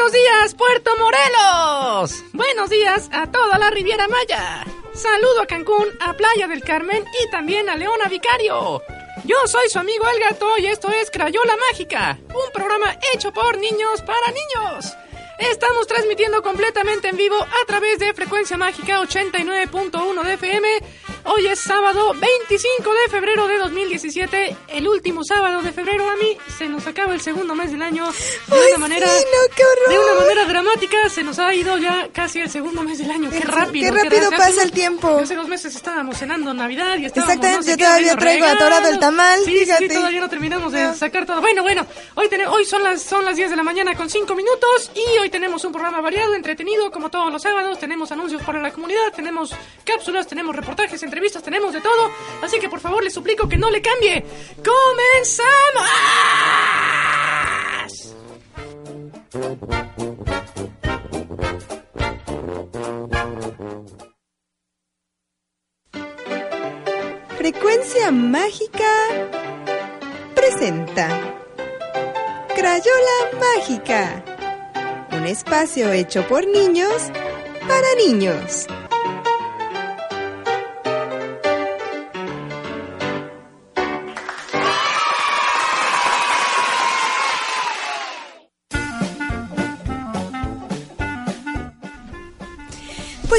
Buenos días, Puerto Morelos. Buenos días a toda la Riviera Maya. Saludo a Cancún, a Playa del Carmen y también a Leona Vicario. Yo soy su amigo El Gato y esto es Crayola Mágica, un programa hecho por niños para niños. Estamos transmitiendo completamente en vivo a través de Frecuencia Mágica 89.1 de FM. Hoy es sábado 25 de febrero de 2017, el último sábado de febrero. A mí se nos acaba el segundo mes del año de una manera de una manera dramática. Se nos ha ido ya casi el segundo mes del año. Qué rápido. Qué rápido pasa el tiempo. Hace dos meses estábamos cenando Navidad y estábamos Exactamente, yo todavía traigo atorado el tamal. Sí, sí, todavía no terminamos de sacar todo. Bueno, bueno, hoy hoy son las son las 10 de la mañana con 5 minutos y hoy tenemos un programa variado, entretenido, como todos los sábados. Tenemos anuncios para la comunidad, tenemos cápsulas, tenemos reportajes, entrevistas, tenemos de todo. Así que por favor les suplico que no le cambie. ¡Comenzamos! Frecuencia Mágica presenta Crayola Mágica un espacio hecho por niños para niños.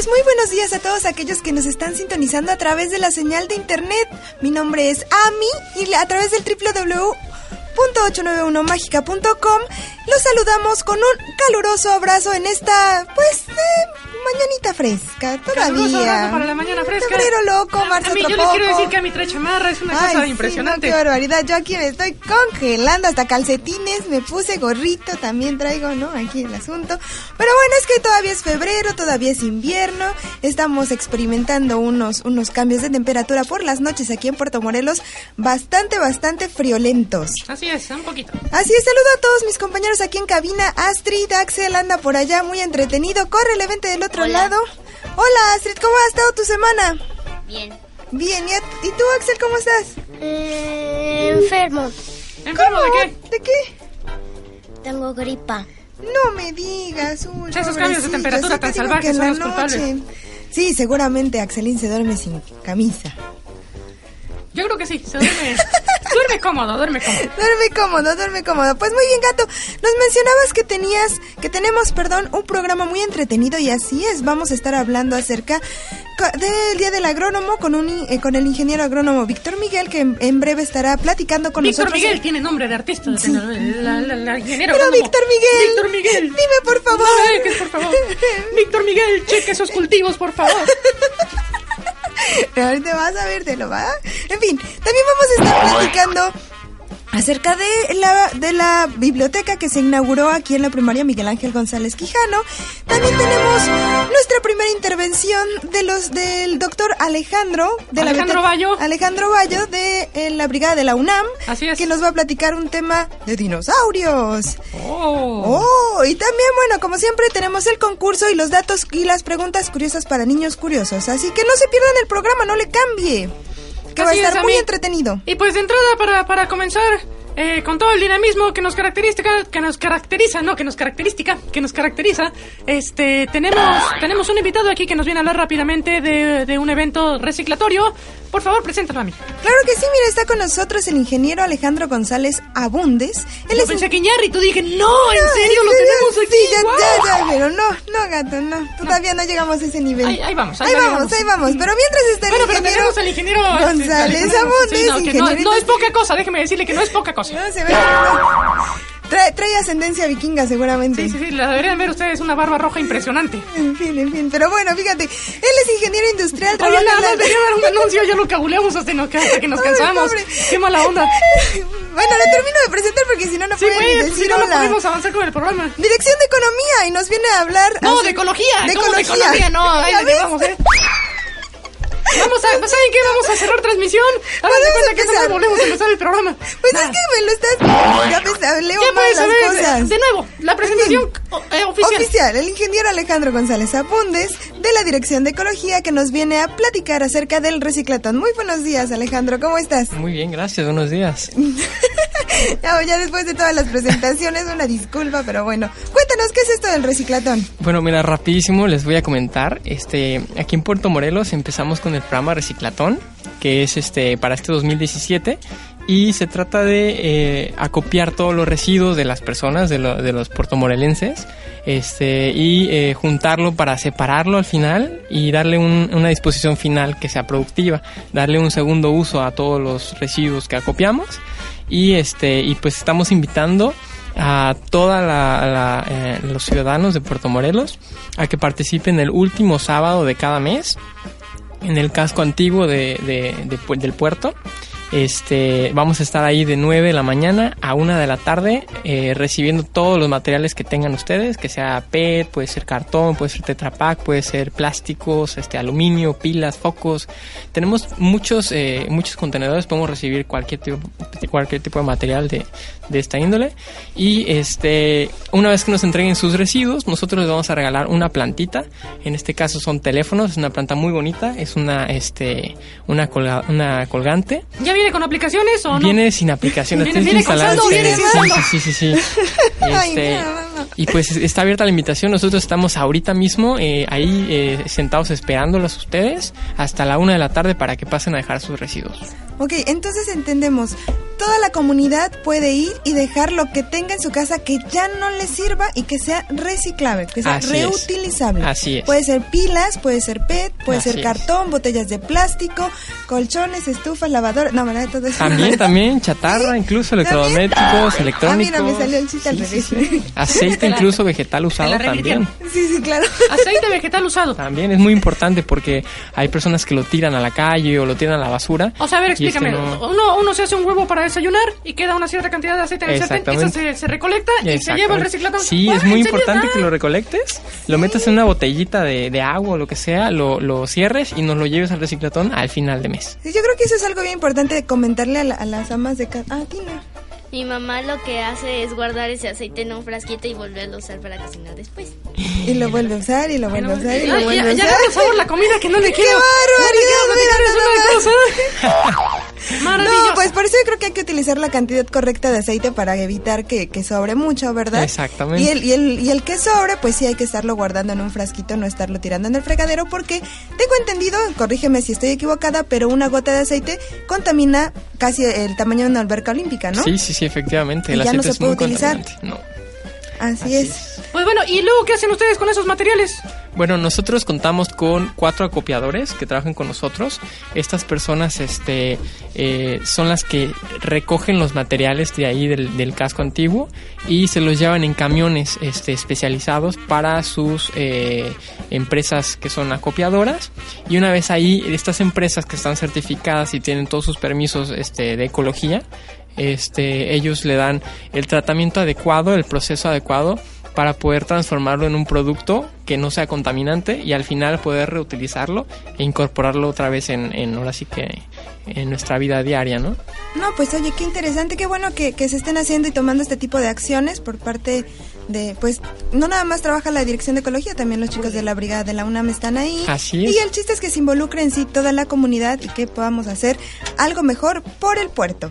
Pues muy buenos días a todos aquellos que nos están sintonizando a través de la señal de internet. Mi nombre es Ami y a través del www .891mágica.com los saludamos con un caluroso abrazo en esta, pues, eh, mañanita fresca, todavía. para la mañana fresca. Febrero loco, marzo A mí yo les quiero decir que a mi trae chamarra es una cosa impresionante. qué barbaridad, yo aquí me estoy congelando, hasta calcetines, me puse gorrito, también traigo, ¿no? Aquí el asunto. Pero bueno, es que todavía es febrero, todavía es invierno, estamos experimentando unos, unos cambios de temperatura por las noches aquí en Puerto Morelos, bastante, bastante friolentos. Así es, un poquito. Así es, saludo a todos mis compañeros aquí en cabina, Astrid, Axel anda por allá muy entretenido, corre el evento del otro lado. Hola, Astrid, ¿cómo ha estado tu semana? Bien. Bien, ¿y, tú, Axel, cómo estás? Eh, enfermo. ¿Enfermo de qué? ¿De qué? Tengo gripa. No me digas, uy, Esos cambios de temperatura tan salvajes son los culpables. Sí, seguramente Axelín se duerme sin camisa. Yo creo que sí, se duerme. duerme cómodo, duerme cómodo. Duerme cómodo, duerme cómodo. Pues muy bien, gato. Nos mencionabas que tenías, que tenemos, perdón, un programa muy entretenido y así es. Vamos a estar hablando acerca del Día del Agrónomo con un eh, con el ingeniero agrónomo Víctor Miguel, que en, breve estará platicando con Víctor nosotros. Víctor Miguel tiene nombre de artista. La, la, ingeniero Pero Víctor Miguel. Víctor Miguel. Dime, por favor. No por favor. Víctor Miguel, cheque esos cultivos, por favor. Ahorita vas a ver, te lo va. En fin, también vamos a estar platicando acerca de la, de la biblioteca que se inauguró aquí en la primaria Miguel Ángel González Quijano. También tenemos nuestra primera intervención de los del doctor Alejandro de Alejandro la Bayo Alejandro Bayo de eh, la brigada de la UNAM Así es. que nos va a platicar un tema de dinosaurios. Oh. oh, y también bueno, como siempre tenemos el concurso y los datos y las preguntas curiosas para niños curiosos, así que no se pierdan el programa, no le cambie que va a estar muy entretenido. Y pues de entrada, para, para comenzar, eh, con todo el dinamismo que nos caracteriza, que nos caracteriza, no, que nos característica, que nos caracteriza, este, tenemos, tenemos un invitado aquí que nos viene a hablar rápidamente de, de un evento reciclatorio. Por favor, preséntalo a mí. Claro que sí, mira, está con nosotros el ingeniero Alejandro González Abundes. Él es pensé que y tú dije, no, en serio, lo tenemos aquí. Sí, ya, ya, ya, pero no, no, gato, no, todavía no, llegamos a ese nivel. Ahí, vamos, ahí, vamos, ahí vamos. Pero mientras está el bueno, ingeniero... pero tenemos al ingeniero... González Abundes, no, no, es poca cosa, déjeme decirle que no es poca cosa. No, se ve Trae, ascendencia vikinga seguramente. Sí, sí, sí, la deberían ver ustedes, una barba roja impresionante. En fin, en fin, pero bueno, fíjate, él es ingeniero industrial. Oye, nada más debería dar un anuncio, ya lo cabuleamos hasta, que nos cansamos. Qué mala onda. Bueno, lo termino de presentar porque si no, no sí, pueden pues, decir si no, no podemos avanzar con el programa. Dirección de Economía y nos viene a hablar... No, de ecología. De ecología. De ecología, no, ahí le llevamos, ¿eh? Vamos a, ¿saben qué? Vamos a cerrar transmisión. A ver, cuenta que tal volvemos a empezar el programa. Pues es que me lo estás... Ya me leo mal las saber? cosas. De nuevo, la presentación eh, oficial. Oficial, el ingeniero Alejandro González Apundes, de la Dirección de Ecología, que nos viene a platicar acerca del reciclatón. Muy buenos días, Alejandro, ¿cómo estás? Muy bien, gracias, buenos días. Ya, ya después de todas las presentaciones, una disculpa, pero bueno. Cuéntanos, ¿qué es esto del reciclatón? Bueno, mira, rapidísimo les voy a comentar. Este, aquí en Puerto Morelos empezamos con el programa Reciclatón, que es este para este 2017 y se trata de eh, acopiar todos los residuos de las personas, de, lo- de los puertomorelenses, este, y eh, juntarlo para separarlo al final y darle un- una disposición final que sea productiva, darle un segundo uso a todos los residuos que acopiamos. Y este y pues estamos invitando a todos los ciudadanos de Puerto Morelos a que participen el último sábado de cada mes en el casco antiguo de, del puerto. Este, vamos a estar ahí de 9 de la mañana a 1 de la tarde eh, recibiendo todos los materiales que tengan ustedes, que sea PET, puede ser cartón, puede ser Tetra Pak, puede ser plásticos, este, aluminio, pilas, focos. Tenemos muchos, eh, muchos contenedores, podemos recibir cualquier tipo, cualquier tipo de material de, de esta índole. Y este, una vez que nos entreguen sus residuos, nosotros les vamos a regalar una plantita. En este caso son teléfonos, es una planta muy bonita, es una, este, una, colga- una colgante. ¿Ya viene con aplicaciones o no? Viene sin aplicaciones. Viene- tienes que viene con instalar saldo, viene sin saldo. Sí, sí, sí. sí. Este. Y pues está abierta la invitación. Nosotros estamos ahorita mismo eh, ahí eh, sentados esperándolos ustedes hasta la una de la tarde para que pasen a dejar sus residuos. Ok, entonces entendemos. Toda la comunidad puede ir y dejar lo que tenga en su casa que ya no le sirva y que sea reciclable, que sea Así es. reutilizable. Así es. Puede ser pilas, puede ser PET, puede Así ser es. cartón, botellas de plástico, colchones, estufas, lavadoras. No, ¿verdad? Todo eso. También, también, chatarra, incluso electrodomésticos, Ah, electrónicos. mira, me salió el chiste al Sí, revés. sí. Aceite incluso vegetal usado también. Sí, sí, claro. Aceite vegetal usado. También es muy importante porque hay personas que lo tiran a la calle o lo tiran a la basura. O sea, a ver, este explícame. no- uno, uno se hace un huevo para desayunar y queda una cierta cantidad de aceite en el sartén. Eso Exactamente. se, se recolecta y se lleva al reciclador. Sí, Ah, es muy importante Ah. que lo recolectes, lo metas en una botellita de, de agua o lo que sea, lo, lo cierres y nos lo lleves al reciclatón al final de mes. Sí, Yo creo que eso es algo bien importante de comentarle a, la- a las amas de casa. Ah, Tina. Mi mamá lo que hace es guardar ese aceite en un frasquito y volverlo a usar para cocinar después. Y lo vuelve a usar, y lo vuelve a usar, y lo vuelve ya, a ya usar. agarró sabor la comida que no le quiero. barbaridad! No le quiero. Maravilloso. No, pues por eso yo creo que hay que utilizar la cantidad correcta de aceite para evitar que, que sobre mucho, ¿verdad? Exactamente. Y el, y, el, y el que sobre, pues sí hay que estarlo guardando en un frasquito, no estarlo tirando en el fregadero, porque tengo entendido, corrígeme si estoy equivocada, pero una gota de aceite contamina casi el tamaño de una alberca olímpica, ¿no? Sí, sí, sí, efectivamente. El Y ya no se es muy puede utilizar. contaminante. No. Así, Así es. es. Pues bueno, ¿y luego qué hacen ustedes con esos materiales? Bueno, nosotros contamos con cuatro acopiadores que trabajan con nosotros. Estas personas este, eh, son las que recogen los materiales de ahí del, casco antiguo y se los llevan en camiones este, especializados para sus eh, empresas que son acopiadoras. Y una vez ahí, estas empresas que están certificadas y tienen todos sus permisos este, de ecología, este, ellos le dan el tratamiento adecuado, el proceso adecuado para poder transformarlo en un producto que no sea contaminante y al final poder reutilizarlo e incorporarlo otra vez en, en ahora sí que en nuestra vida diaria, ¿no? No, pues oye, qué interesante, qué bueno que, que se estén haciendo y tomando este tipo de acciones por parte de, pues, no nada más trabaja la Dirección de Ecología, también los chicos de la Brigada de la UNAM están ahí. Así es. Y el chiste es que se involucre en sí toda la comunidad y que podamos hacer algo mejor por el puerto.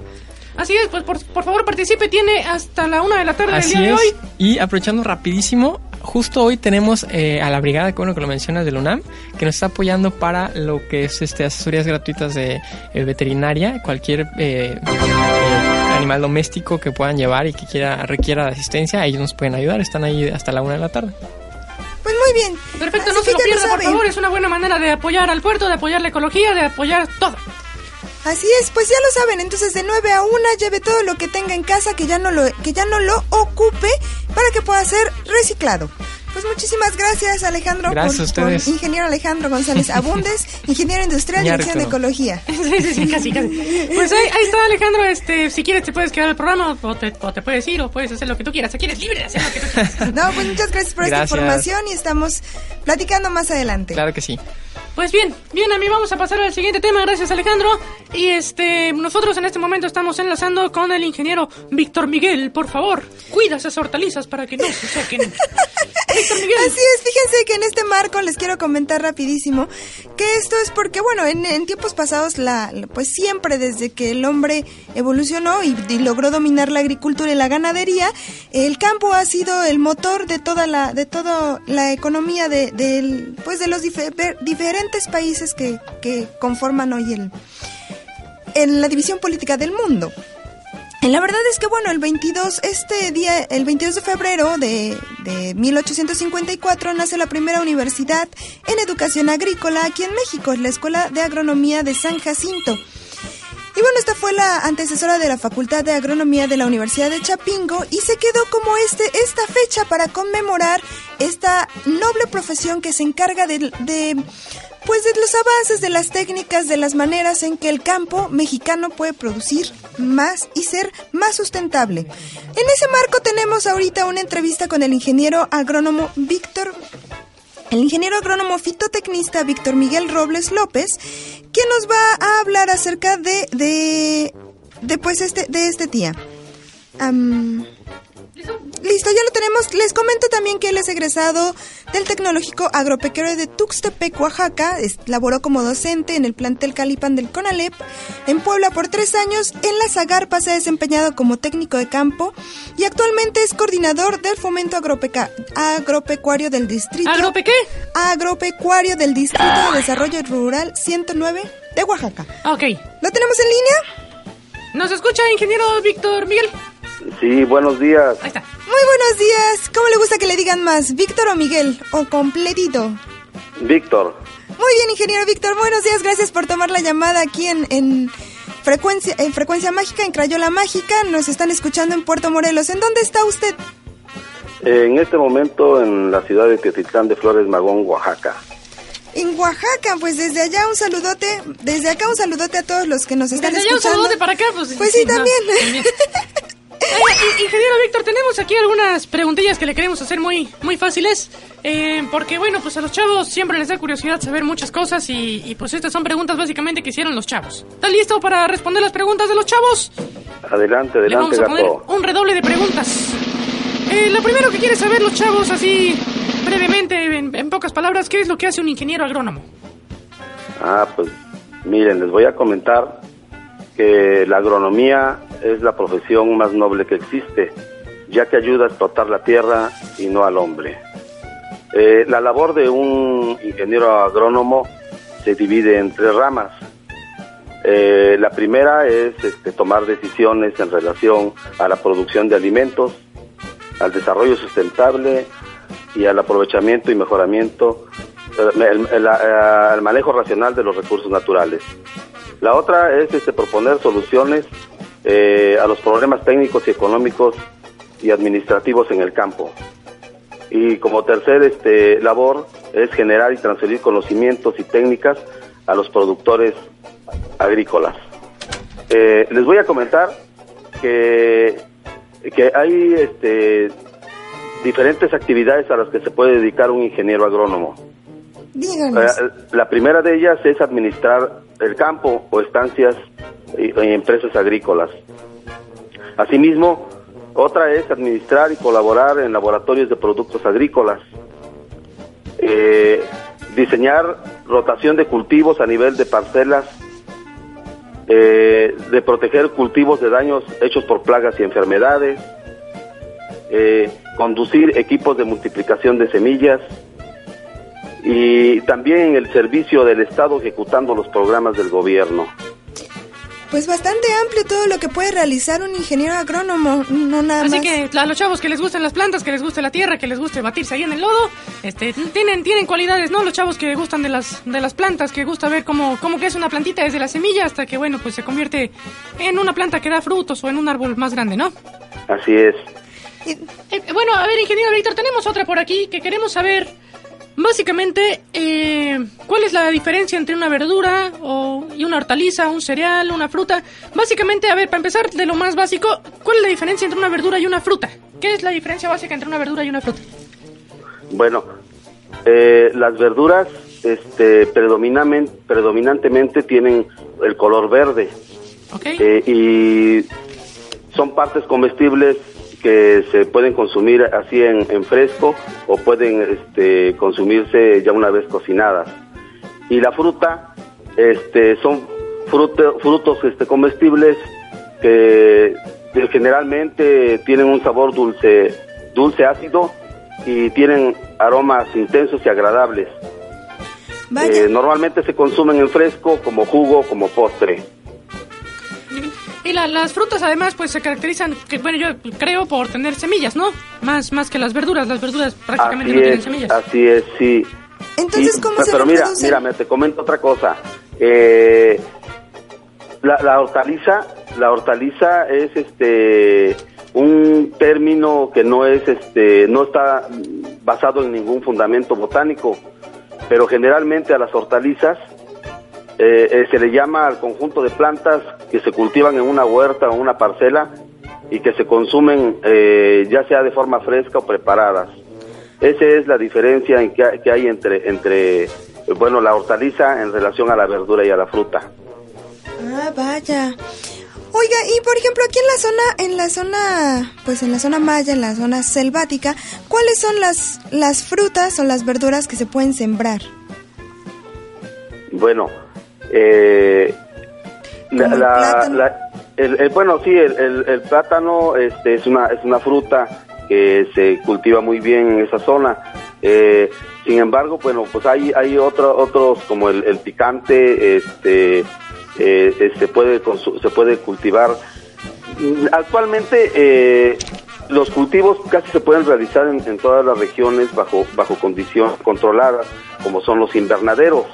Así es, pues por, por favor participe, tiene hasta la una de la tarde Así del día es. de hoy. Y aprovechando rapidísimo, justo hoy tenemos eh, a la brigada, que bueno que lo mencionas, de la UNAM, que nos está apoyando para lo que es este asesorías gratuitas de eh, veterinaria, cualquier eh, eh, animal doméstico que puedan llevar y que quiera requiera de asistencia, ellos nos pueden ayudar, están ahí hasta la una de la tarde. Pues muy bien. Perfecto, Así no se lo por favor. Es una buena manera de apoyar al puerto, de apoyar la ecología, de apoyar todo. Así es, pues ya lo saben, entonces de 9 a 1 lleve todo lo que tenga en casa que ya no lo que ya no lo ocupe para que pueda ser reciclado. Pues muchísimas gracias Alejandro Gracias por, a ustedes. por ingeniero Alejandro González Abundes, ingeniero industrial, Iñárritu. dirección de ecología. Sí, sí, sí, casi, casi. Pues ahí, ahí está Alejandro, este, si quieres te puedes quedar al programa o te, o te puedes ir o puedes hacer lo que tú quieras. Aquí eres libre de hacer lo que tú quieras. No, pues muchas gracias por esta Gracias. información y estamos platicando más adelante. Claro que sí. Pues bien, bien a mí vamos a pasar al siguiente tema, gracias Alejandro. Y este, nosotros en este momento estamos enlazando con el ingeniero Víctor Miguel, por favor, cuida esas hortalizas para que no se sequen. Así es, fíjense que en este marco les quiero comentar rapidísimo que esto es porque, bueno, en, tiempos pasados, la, pues siempre desde que el hombre evolucionó y, logró dominar la agricultura y la ganadería, el campo ha sido el motor de toda la, de toda la economía de, del, pues de los dife- diferentes países que, que conforman hoy el, en la división política del mundo. Y La verdad es que, bueno, el 22, este día, el 22 de febrero de, de 1854 nace la primera universidad en educación agrícola aquí en México, la Escuela de Agronomía de San Jacinto. Y bueno, esta fue la antecesora de la Facultad de Agronomía de la Universidad de Chapingo y se quedó como este esta fecha para conmemorar esta noble profesión que se encarga de, pues de los avances de las técnicas, de las maneras en que el campo mexicano puede producir más y ser más sustentable. En ese marco tenemos ahorita una entrevista con el ingeniero agrónomo Víctor el ingeniero agrónomo fitotecnista Víctor Miguel Robles López, quien nos va a hablar acerca de, de, de pues este, de este día. Listo, ya lo tenemos. Les comento también que él es egresado del Tecnológico Agropecuario de Tuxtepec, Oaxaca. Laboró como docente en el plantel Calipan del CONALEP. En Puebla por tres años. En la Zagarpa se ha desempeñado como técnico de campo. Y actualmente es coordinador del fomento agropeca- agropecuario del distrito. ¿Agrope qué? Agropecuario del Distrito de Desarrollo Rural 109 de Oaxaca. Ok. ¿Lo tenemos en línea? ¿Nos escucha, ingeniero Víctor Miguel? Sí, buenos días. Ahí está. Muy buenos días. ¿Cómo le gusta que le digan más? ¿Víctor o Miguel? ¿O completito? Víctor. Muy bien, ingeniero Víctor. Buenos días. Gracias por tomar la llamada aquí en, en frecuencia, en frecuencia Mágica, en Crayola Mágica. Nos están escuchando en Puerto Morelos. ¿En dónde está usted? En este momento en la ciudad de Teotitlán de Flores Magón, Oaxaca. En Oaxaca. Pues desde allá un saludote. Desde acá un saludote a todos los que nos están Desde allá un escuchando. saludote para acá, pues. Pues sí, también. Ingeniero Víctor, tenemos aquí algunas preguntillas que le queremos hacer muy, muy fáciles. eh, porque, bueno, pues a los chavos siempre les da curiosidad saber muchas cosas y, y, pues estas son preguntas básicamente que hicieron los chavos. ¿Está listo para responder las preguntas de los chavos? Adelante, Le vamos adelante, a poner gato. un redoble de preguntas. Eh, lo primero que quiere saber los chavos, así brevemente, en, en pocas palabras, ¿qué es lo que hace un ingeniero agrónomo? Ah, pues miren, les voy a comentar que la agronomía es la profesión más noble que existe, ya que ayuda a explotar la tierra y no al hombre. Eh, la labor de un ingeniero agrónomo se divide en tres ramas. Eh, la primera es este, tomar decisiones en relación a la producción de alimentos, al desarrollo sustentable y al aprovechamiento y mejoramiento, eh, el, manejo racional de los recursos naturales. La otra es este, proponer soluciones eh, a los problemas técnicos y económicos y administrativos en el campo. Y como tercer este, labor es generar y transferir conocimientos y técnicas a los productores agrícolas. Eh, les voy a comentar que, que hay este, diferentes actividades a las que se puede dedicar un ingeniero agrónomo. Díganos. Eh, la primera de ellas es administrar el campo o estancias y, empresas agrícolas. Asimismo, otra es administrar y colaborar en laboratorios de productos agrícolas. Eh, diseñar rotación de cultivos a nivel de parcelas, eh, de proteger cultivos de daños hechos por plagas y enfermedades, eh, conducir equipos de multiplicación de semillas, y también el servicio del Estado ejecutando los programas del gobierno. Pues bastante amplio todo lo que puede realizar un ingeniero agrónomo, no nada Así más. que a los chavos que les gusten las plantas, que les guste la tierra, que les guste batirse ahí en el lodo, este, tienen, tienen cualidades, ¿no? Los chavos que gustan de las, de las plantas, que gusta ver cómo, cómo crece una plantita desde la semilla hasta que, bueno, pues se convierte en una planta que da frutos o en un árbol más grande, ¿no? Así es. Eh, bueno, a ver, ingeniero Víctor, tenemos otra por aquí que queremos saber, básicamente, eh, cuál es la diferencia entre una verdura o, y una hortaliza, un cereal, una fruta. Básicamente, a ver, para empezar de lo más básico, ¿cuál es la diferencia entre una verdura y una fruta? ¿Qué es la diferencia básica entre una verdura y una fruta? Bueno, eh, las verduras este, predominantemente tienen el color verde eh, y son partes comestibles que se pueden consumir así en, en fresco o pueden este, consumirse ya una vez cocinadas. Y la fruta este, son fruto- frutos este, comestibles que generalmente tienen un sabor dulce, dulce ácido y tienen aromas intensos y agradables. Eh, normalmente se consumen en fresco como jugo, como postre. Y la- las frutas además pues se caracterizan, que, bueno, yo creo por tener semillas, ¿no? Más, más que las verduras, las verduras prácticamente Así no tienen semillas. así es, sí. Entonces, Y- ¿cómo pe- se Pero mira, mira, me te comento otra cosa. Eh, la, la hortaliza, la hortaliza es este un término que no es este no está basado en ningún fundamento botánico, pero generalmente a las hortalizas eh, eh, se le llama al conjunto de plantas que se cultivan en una huerta o una parcela y que se consumen eh, ya sea de forma fresca o preparadas. Esa es la diferencia en que, que hay entre, entre, eh, bueno, la hortaliza en relación a la verdura y a la fruta. Ah, vaya. Oiga, y por ejemplo, aquí en la zona, en la zona, pues en la zona maya, en la zona selvática, ¿cuáles son las, las frutas o las verduras que se pueden sembrar? Bueno, eh, la- la- el- el- bueno, sí, el, el- el plátano este, es, una, es una fruta que se cultiva muy bien en esa zona. Eh, sin embargo, bueno, pues hay, hay otro- otros como el, el picante, este, eh, se, puede consu- se puede cultivar. Actualmente eh, los cultivos casi se pueden realizar en, en todas las regiones bajo, bajo condiciones controladas, como son los invernaderos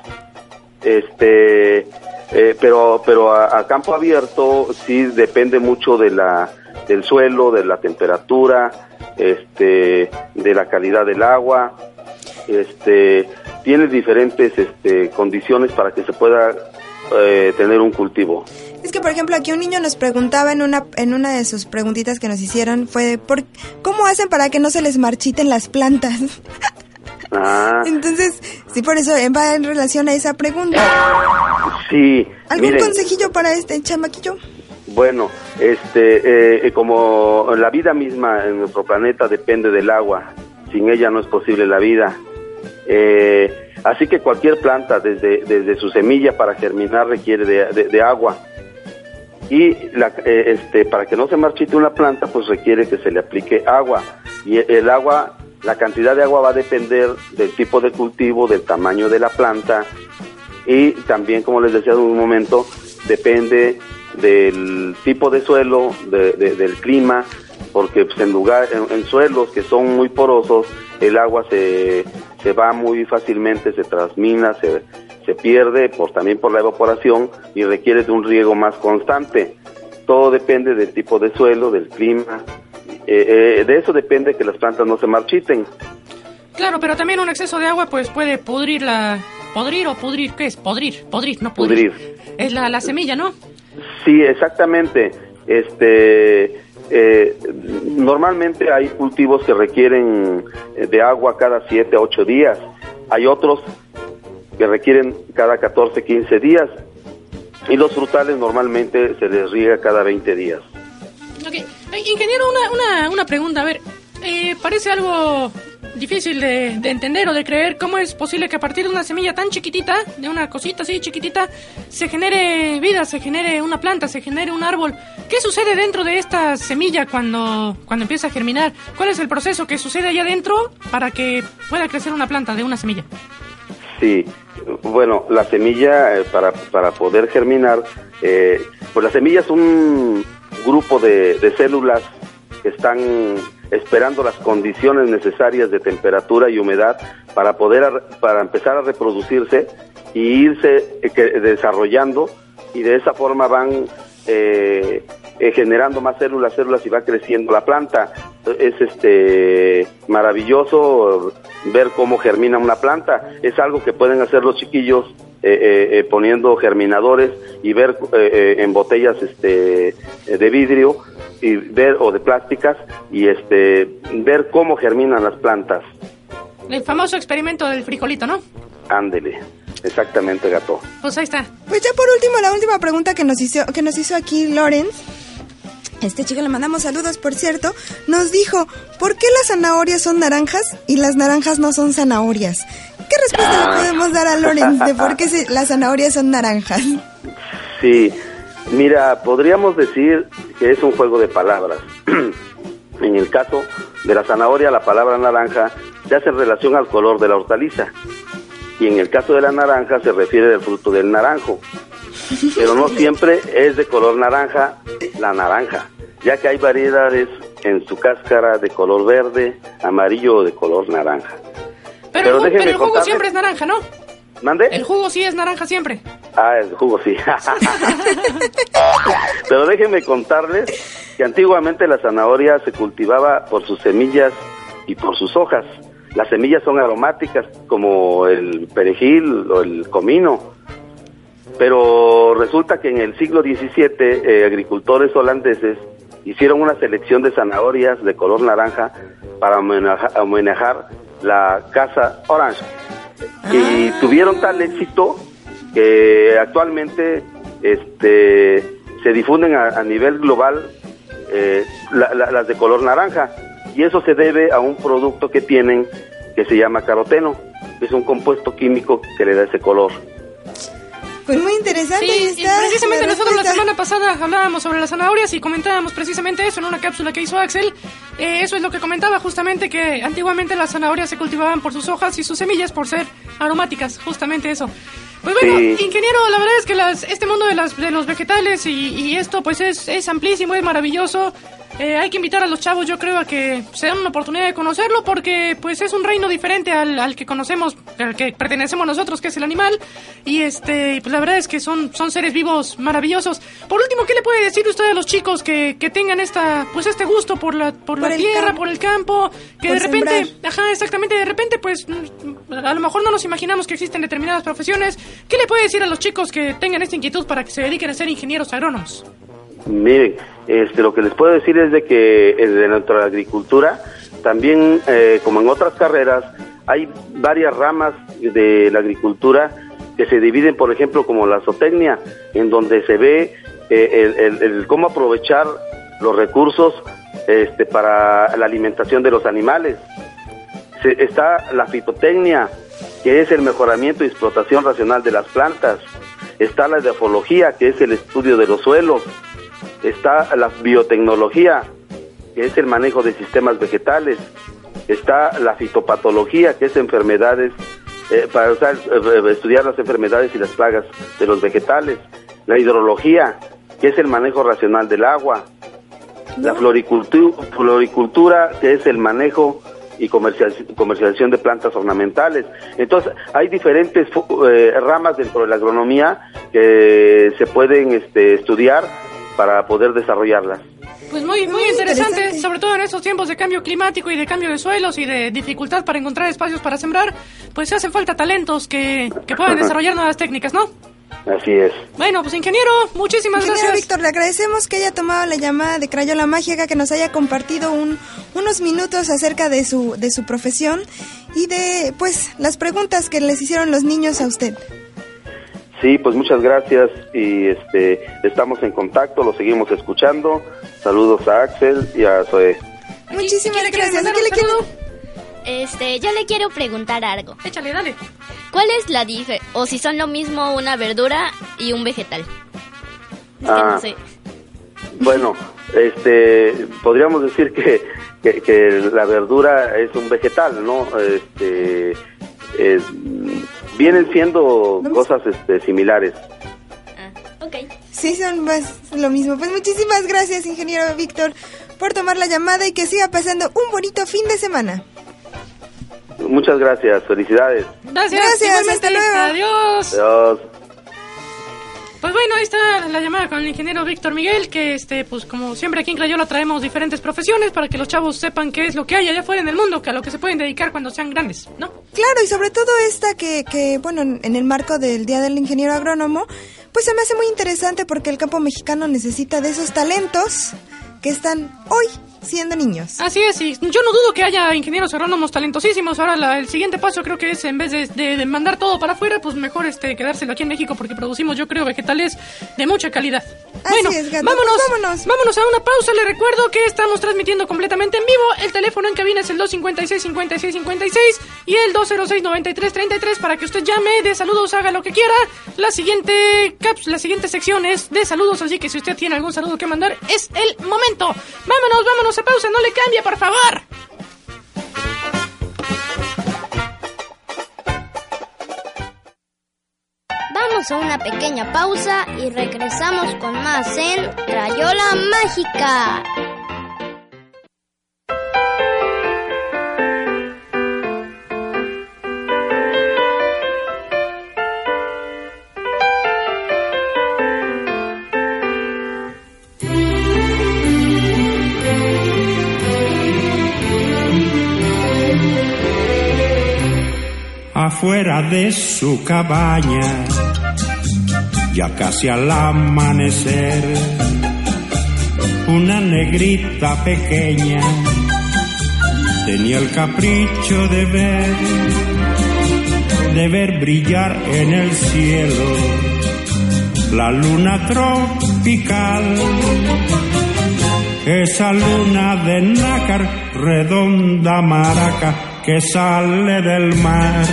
este eh, pero pero a, campo abierto sí depende mucho de la del suelo de la temperatura este de la calidad del agua este tiene diferentes este condiciones para que se pueda eh, tener un cultivo Es que, por ejemplo, aquí un niño nos preguntaba en una, en una de sus preguntitas que nos hicieron, fue, ¿por, ¿cómo hacen para que no se les marchiten las plantas? Ah Entonces, sí, por eso eh, va en relación a esa pregunta. sí ¿Algún miren, consejillo para este chamaquillo? Bueno, este, eh, como la vida misma en nuestro planeta depende del agua, sin ella no es posible la vida. Eh, así que cualquier planta, desde, desde su semilla para germinar, requiere de, de- de agua. Y la, eh, este, para que no se marchite una planta, pues requiere que se le aplique agua. Y el agua, la cantidad de agua va a depender del tipo de cultivo, del tamaño de la planta y también, como les decía en un momento, depende del tipo de suelo, de- de- del clima, porque pues, en, lugar, en, en suelos que son muy porosos, el agua se, se va muy fácilmente, se transmina, se, se pierde por, también por la evaporación y requiere de un riego más constante. Todo depende del tipo de suelo, del clima. Eh, eh, de eso depende que las plantas no se marchiten. Claro, pero también un exceso de agua pues puede pudrir la... ¿Podrir o pudrir? ¿Qué es? Podrir, podrir, no pudrir. Pudrir. Es la, la semilla, ¿no? Sí, exactamente. Este, eh, normalmente hay cultivos que requieren eh, de agua cada 7 a 8 días. Hay otros que requieren cada 14, 15 días. Y los frutales normalmente se les riega cada 20 días. Ok. Eh, ingeniero, una, una, una pregunta. A ver, eh, parece algo difícil de, de entender o de creer. ¿Cómo es posible que a partir de una semilla tan chiquitita, de una cosita así chiquitita, se genere vida, se genere una planta, se genere un árbol? ¿Qué sucede dentro de esta semilla cuando, cuando empieza a germinar? ¿Cuál es el proceso que sucede allá adentro para que pueda crecer una planta de una semilla? Sí, bueno, la semilla eh, para, para poder germinar, eh, pues la semilla es grupo de, de células que están esperando las condiciones necesarias de temperatura y humedad para poder ar- para empezar a reproducirse y irse eh, desarrollando y de esa forma van eh, eh, generando más células, células y va creciendo la planta. Es este maravilloso ver cómo germina una planta. Es algo que pueden hacer los chiquillos eh, eh, eh, poniendo germinadores y ver eh, eh, en botellas este de vidrio y ver o de plásticas y este ver cómo germinan las plantas. El famoso experimento del frijolito, ¿no? Ándele, exactamente, gato. Pues ahí está. Pues ya por último, la última pregunta que nos hizo, que nos hizo aquí Lorenz este chico le mandamos saludos, por cierto, nos dijo, ¿por qué las zanahorias son naranjas y las naranjas no son zanahorias? ¿Qué respuesta le podemos dar a Lorenz de por qué las zanahorias son naranjas? Sí, mira, podríamos decir que es un juego de palabras. en el caso de la zanahoria, la palabra naranja se hace relación al color de la hortaliza. Y en el caso de la naranja se refiere al fruto del naranjo. Pero no siempre es de color naranja la naranja, ya que hay variedades en su cáscara de color verde, amarillo o de color naranja. Pero, Pero el pero el jugo siempre es naranja, ¿no? ¿Mande? El jugo sí es naranja siempre. Ah, el jugo sí. Pero déjenme contarles que antiguamente la zanahoria se cultivaba por sus semillas y por sus hojas. Las semillas son aromáticas como el perejil o el comino. Pero resulta que en el siglo XVII eh, agricultores holandeses hicieron una selección de zanahorias de color naranja para homenaja- homenajar la casa Orange. Y tuvieron tal éxito que actualmente este, se difunden a, a nivel global eh, la- la- las de color naranja. Y eso se debe a un producto que tienen que se llama caroteno. Es un compuesto químico que le da ese color. Pues muy interesante. Sí, y está precisamente la nosotros la respuesta. semana pasada hablábamos sobre las zanahorias y comentábamos precisamente eso en una cápsula que hizo Axel. Eh, eso es lo que comentaba justamente que antiguamente las zanahorias se cultivaban por sus hojas y sus semillas por ser aromáticas, justamente eso. Pues bueno, Sí. ingeniero, la verdad es que las, este mundo de, las, de los vegetales y, y esto pues es, es amplísimo, es maravilloso. Eh, hay que invitar a los chavos, yo creo, a que se den una oportunidad de conocerlo porque pues es un reino diferente al, al que conocemos, al que pertenecemos nosotros, que es el animal. Y este, pues la verdad es que son, son seres vivos maravillosos. Por último, ¿qué le puede decir usted a los chicos que, que tengan esta, pues este gusto por la, por, Por la tierra, campo. por el campo, que Por de repente, sembrar. ajá, exactamente, de repente pues a lo mejor no nos imaginamos que existen determinadas profesiones. ¿Qué le puede decir a los chicos que tengan esta inquietud para que se dediquen a ser ingenieros agrónomos? Miren, este, lo que les puedo decir es de que eh, de nuestra agricultura, también eh, como en otras carreras, hay varias ramas de la agricultura que se dividen, por ejemplo, como la zootecnia, en donde se ve eh, el, cómo aprovechar los recursos este, para la alimentación de los animales. Está la fitotecnia, que es el mejoramiento y explotación racional de las plantas. Está la edafología, que es el estudio de los suelos. Está la biotecnología, que es el manejo de sistemas vegetales. Está la fitopatología, que es enfermedades, eh, para eh, estudiar las enfermedades y las plagas de los vegetales. La hidrología, que es el manejo racional del agua. La floricultu- floricultura, que es el manejo y comercial- comercialización de plantas ornamentales. Entonces, hay diferentes eh, ramas dentro de la agronomía que se pueden este, estudiar para poder desarrollarlas. Pues muy, muy, Muy interesante, interesante. sobre todo en estos tiempos de cambio climático y de cambio de suelos y de dificultad para encontrar espacios para sembrar, pues hacen falta talentos que, que puedan desarrollar nuevas técnicas, ¿no? Así es. Bueno, pues ingeniero, muchísimas Ingeniero gracias. Víctor, le agradecemos que haya tomado la llamada de Crayola Mágica, que nos haya compartido un- unos minutos acerca de su, de su profesión y de, pues, las preguntas que les hicieron los niños a usted. Sí, pues muchas gracias y este estamos en contacto, lo seguimos escuchando. Saludos a Axel y a Zoe. Muchísimas ¿Quiere- quiere gracias. ¿Qué le saludo? Este, yo le quiero preguntar algo. Échale, dale. ¿Cuál es la diferencia? O si son lo mismo una verdura y un vegetal. Es que Ah. no sé. Bueno, este, podríamos decir que, que, que la verdura es un vegetal, ¿no? Este, eh, vienen siendo cosas este, similares. Ah, ok. Sí, son más lo mismo. Pues muchísimas gracias, ingeniero Víctor, por tomar la llamada y que siga pasando un bonito fin de semana. Muchas gracias, felicidades. Gracias, Gracias, hasta luego. Adiós. Adiós. Pues bueno, ahí está la llamada con el ingeniero Víctor Miguel, que este, pues como siempre aquí en Crayola traemos diferentes profesiones para que los chavos sepan qué es lo que hay allá afuera en el mundo, que a lo que se pueden dedicar cuando sean grandes, ¿no? Claro, y sobre todo esta que, que, bueno, en el marco del Día del Ingeniero Agrónomo, pues se me hace muy interesante porque el campo mexicano necesita de esos talentos que están hoy siendo niños. Así es, y yo no dudo que haya ingenieros agrónomos talentosísimos. Ahora la- el siguiente paso creo que es en vez de, de- de mandar todo para afuera, pues mejor este quedárselo aquí en México porque producimos, yo creo, vegetales de mucha calidad. Así bueno, es, gato, vámonos, pues vámonos. vámonos a una pausa. Le recuerdo que estamos transmitiendo completamente en vivo. El teléfono en cabina es el 256-5656 y el 206-9333 para que usted llame, de saludos, haga lo que quiera. La siguiente caps, la siguiente sección es de saludos, así que si usted tiene algún saludo que mandar, es el momento. Vámonos, vámonos a pausa, no le cambie, por favor. Vamos a una pequeña pausa y regresamos con más en Crayola Mágica. De su cabaña, ya casi al amanecer, una negrita pequeña tenía el capricho de ver, de ver brillar en el cielo la luna tropical. Esa luna de nácar, redonda maraca, que sale del mar.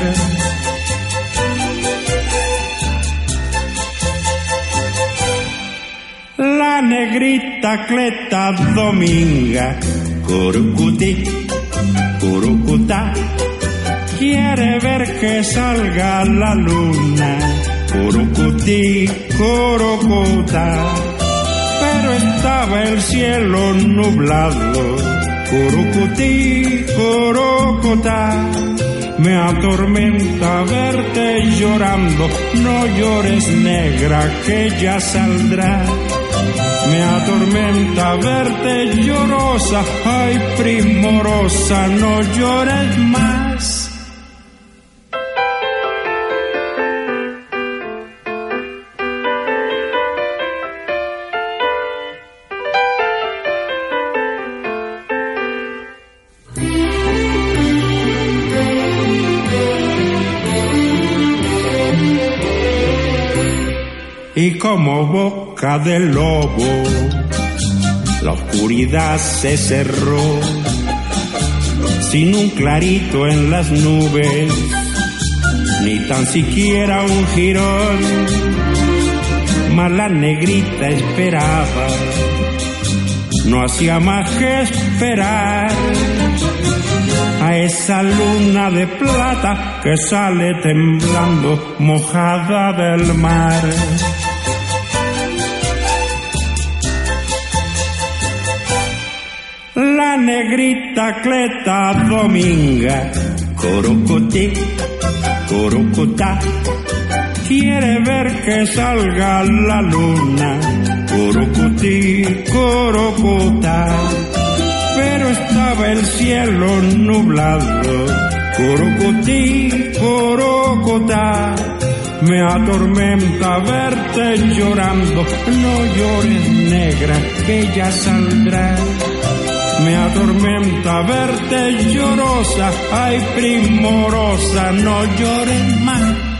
Negrita cleta dominga, curucuti, curucuta, quiere ver que salga la luna, curucuti, curucuta, pero estaba el cielo nublado, curucuti, curucuta. Me atormenta verte llorando, no llores negra que ya saldrá. Me atormenta verte llorosa, ay primorosa, no llores más. y como boca de lobo, la oscuridad se cerró, sin un clarito en las nubes, ni tan siquiera un jirón, mas la negrita esperaba, no hacía más que esperar a esa luna de plata que sale temblando mojada del mar. Negrita cleta dominga, corocote, corocota, quiere ver que salga la luna, corocoti, corocota, pero estaba el cielo nublado, corocoti, corocota. Me atormenta verte llorando, no llores negra, que ya saldrá. Me atormenta verte llorosa, ay primorosa, no llores más.